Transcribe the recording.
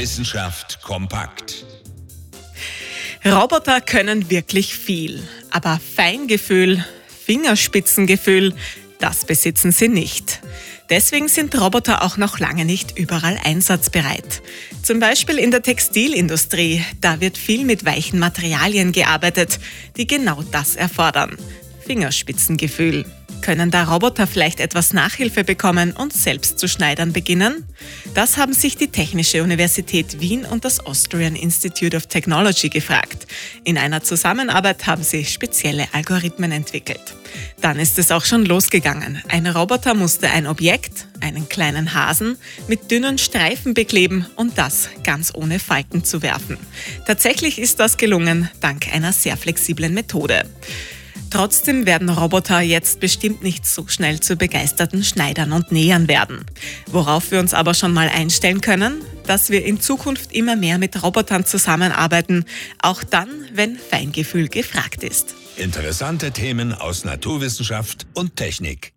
Wissenschaft kompakt. Roboter können wirklich viel, aber Feingefühl, Fingerspitzengefühl, das besitzen sie nicht. Deswegen sind Roboter auch noch lange nicht überall einsatzbereit. Zum Beispiel in der Textilindustrie, da wird viel mit weichen Materialien gearbeitet, die genau das erfordern. Fingerspitzengefühl. Können da Roboter vielleicht etwas Nachhilfe bekommen und selbst zu schneidern beginnen? Das haben sich die Technische Universität Wien und das Austrian Institute of Technology gefragt. In einer Zusammenarbeit haben sie spezielle Algorithmen entwickelt. Dann ist es auch schon losgegangen. Ein Roboter musste ein Objekt, einen kleinen Hasen, mit dünnen Streifen bekleben und das ganz ohne Falten zu werfen. Tatsächlich ist das gelungen, dank einer sehr flexiblen Methode. Trotzdem werden Roboter jetzt bestimmt nicht so schnell zu begeisterten Schneidern und Nähern werden. Worauf wir uns aber schon mal einstellen können, dass wir in Zukunft immer mehr mit Robotern zusammenarbeiten, auch dann, wenn Feingefühl gefragt ist. Interessante Themen aus Naturwissenschaft und Technik.